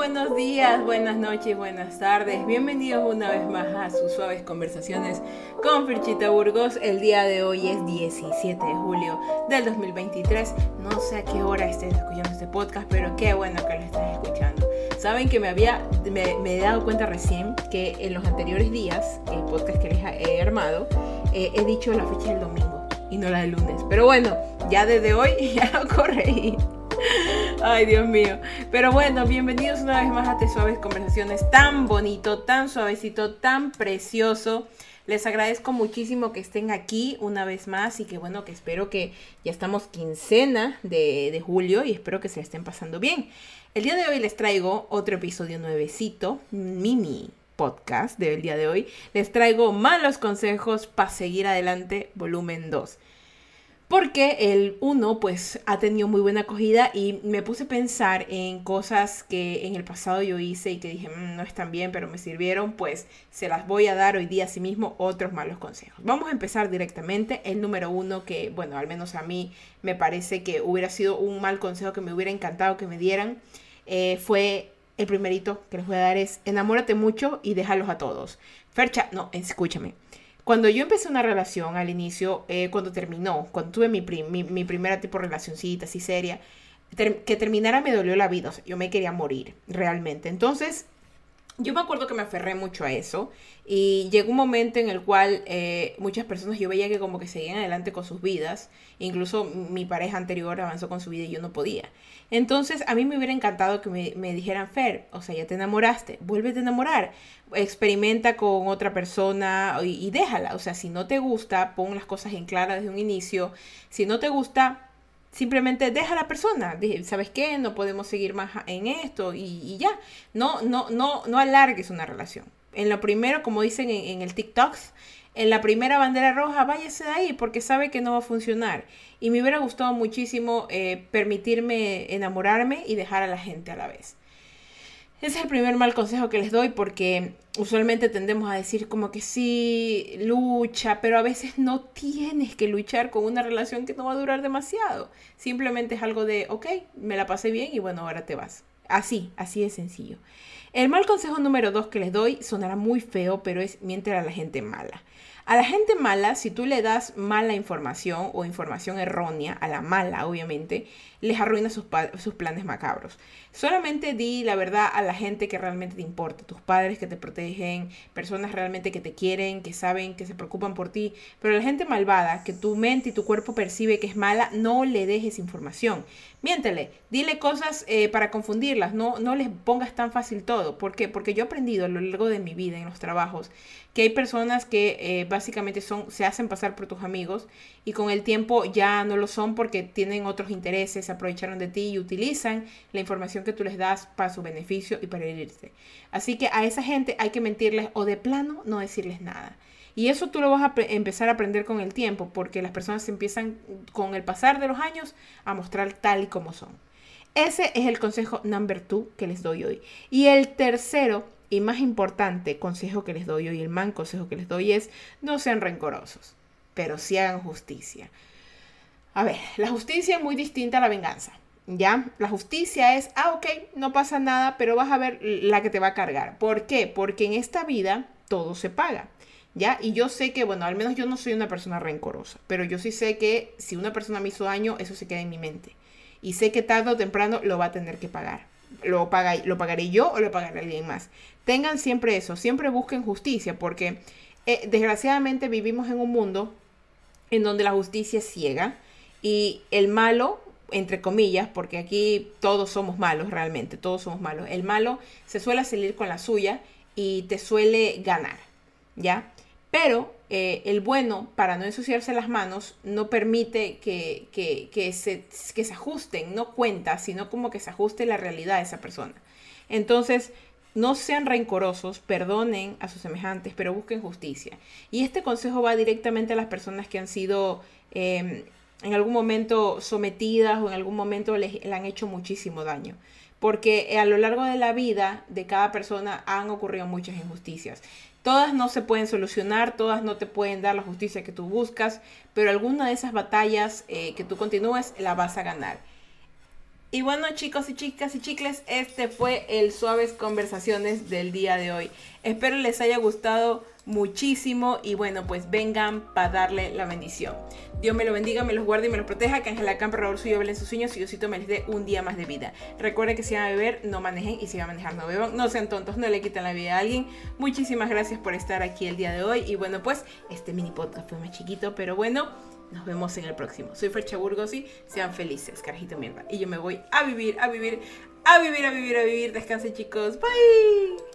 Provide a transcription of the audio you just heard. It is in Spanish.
buenos días, buenas noches, buenas tardes. Bienvenidos una vez más a sus suaves conversaciones con Firchita Burgos. El día de hoy es 17 de julio del 2023. No sé a qué hora estés escuchando este podcast, pero qué bueno que lo estás escuchando. Saben que me había me, he dado cuenta recién que en los anteriores días, el podcast que les he armado, eh, he dicho la fecha del domingo y no la del lunes. Pero bueno, ya desde hoy ya lo corregí. Ay, Dios mío. Pero bueno, bienvenidos una vez más a Te Suaves Conversaciones. Tan bonito, tan suavecito, tan precioso. Les agradezco muchísimo que estén aquí una vez más y que bueno, que espero que ya estamos quincena de, de julio y espero que se estén pasando bien. El día de hoy les traigo otro episodio nuevecito, mini podcast del día de hoy. Les traigo malos consejos para seguir adelante, volumen 2 porque el uno pues ha tenido muy buena acogida y me puse a pensar en cosas que en el pasado yo hice y que dije mm, no están bien pero me sirvieron pues se las voy a dar hoy día a sí mismo otros malos consejos. Vamos a empezar directamente. El número uno que bueno al menos a mí me parece que hubiera sido un mal consejo que me hubiera encantado que me dieran eh, fue el primerito que les voy a dar es enamórate mucho y déjalos a todos Fercha no escúchame cuando yo empecé una relación al inicio, eh, cuando terminó, cuando tuve mi, mi, primera tipo de relacioncita así seria, que terminara me dolió la vida, o sea, yo me quería morir, realmente. Entonces, yo me acuerdo que me aferré mucho a eso y llegó un momento en el cual eh, muchas personas yo veía que como que seguían adelante con sus vidas, incluso mi pareja anterior avanzó con su vida y yo no podía. Entonces a mí me hubiera encantado que me, me dijeran, Fer, o sea, ya te enamoraste, vuélvete a enamorar, experimenta con otra persona y, déjala, o sea, si no te gusta, pon las cosas en clara desde un inicio, si no te gusta, simplemente deja a la persona. ¿Sabes qué? No podemos seguir más en esto y, ya. No, no, no, no alargues una relación. En lo primero, como dicen en, el TikTok, en la primera bandera roja, váyase de ahí porque sabe que no va a funcionar. Y me hubiera gustado muchísimo eh, permitirme enamorarme y dejar a la gente a la vez. Ese es el primer mal consejo que les doy porque usualmente tendemos a decir como que sí, lucha, pero a veces no tienes que luchar con una relación que no va a durar demasiado. Simplemente es algo de, ok, me la pasé bien y bueno, ahora te vas. Así, así de sencillo. El mal consejo número dos que les doy sonará muy feo, pero es mientras a la gente mala. A la gente mala, si tú le das mala información o información errónea, a la mala obviamente, les arruina sus, sus, planes macabros. Solamente di la verdad a la gente que realmente te importa, tus padres que te protegen, personas realmente que te quieren, que saben, que se preocupan por ti. Pero a la gente malvada, que tu mente y tu cuerpo percibe que es mala, no le dejes información. Miéntele, dile cosas eh, para confundirlas, no, no les pongas tan fácil todo. ¿Por qué? Porque yo he aprendido a lo largo de mi vida en los trabajos que hay personas que eh, básicamente son, se hacen pasar por tus amigos y con el tiempo ya no lo son porque tienen otros intereses, se aprovecharon de ti y utilizan la información que tú les das para su beneficio y para herirte. Así que a esa gente hay que mentirles o de plano no decirles nada. Y eso tú lo vas a empezar a aprender con el tiempo, porque las personas empiezan con el pasar de los años a mostrar tal y como son. Ese es el consejo number two que les doy hoy. Y el tercero y más importante consejo que les doy hoy, el man consejo que les doy es no sean rencorosos, pero sí hagan justicia. A ver, la justicia es muy distinta a la venganza. ¿Ya? La justicia es, ah, ok, no pasa nada, pero vas a ver la que te va a cargar. ¿Por qué? Porque en esta vida todo se paga. ¿Ya? Y yo sé que, bueno, al menos yo no soy una persona rencorosa, pero yo sí sé que si una persona me hizo daño, eso se queda en mi mente. Y sé que tarde o temprano lo va a tener que pagar. Lo, paga, lo pagaré yo o lo pagaré alguien más. Tengan siempre eso, siempre busquen justicia, porque eh, desgraciadamente vivimos en un mundo en donde la justicia es ciega y el malo, entre comillas, porque aquí todos somos malos realmente, todos somos malos, el malo se suele salir con la suya y te suele ganar, ¿ya? Pero eh, el bueno, para no ensuciarse las manos, no permite que, que, se, que se ajusten, no cuenta, sino como que se ajuste la realidad de esa persona. Entonces, no sean rencorosos, perdonen a sus semejantes, pero busquen justicia. Y este consejo va directamente a las personas que han sido em, en algún momento sometidas o en algún momento les, le han hecho muchísimo daño. Porque a lo largo de la vida de cada persona han ocurrido muchas injusticias. Todas no se pueden solucionar, todas no te pueden dar la justicia que tú buscas, pero alguna de esas batallas eh, que tú continúes la vas a ganar. Y bueno chicos y chicas y chicles, este fue el Suaves Conversaciones del día de hoy. Espero les haya gustado muchísimo y bueno, pues vengan para darle la bendición. Dios me lo bendiga, me los guarde y me los proteja, que Ángela Campo, Raúl Suyo, en sus sueños y Diosito me les dé un día más de vida. Recuerden que si van a beber, no manejen y si van a manejar, no beban. No sean tontos, no le quiten la vida a alguien. Muchísimas gracias por estar aquí el día de hoy y bueno, pues este mini podcast fue más chiquito, pero bueno. Nos vemos en el próximo. Soy Fercha Burgos y sean felices, carajito mierda. Y yo me voy a vivir, a vivir, a vivir, a vivir, a vivir. Descansen chicos. Bye.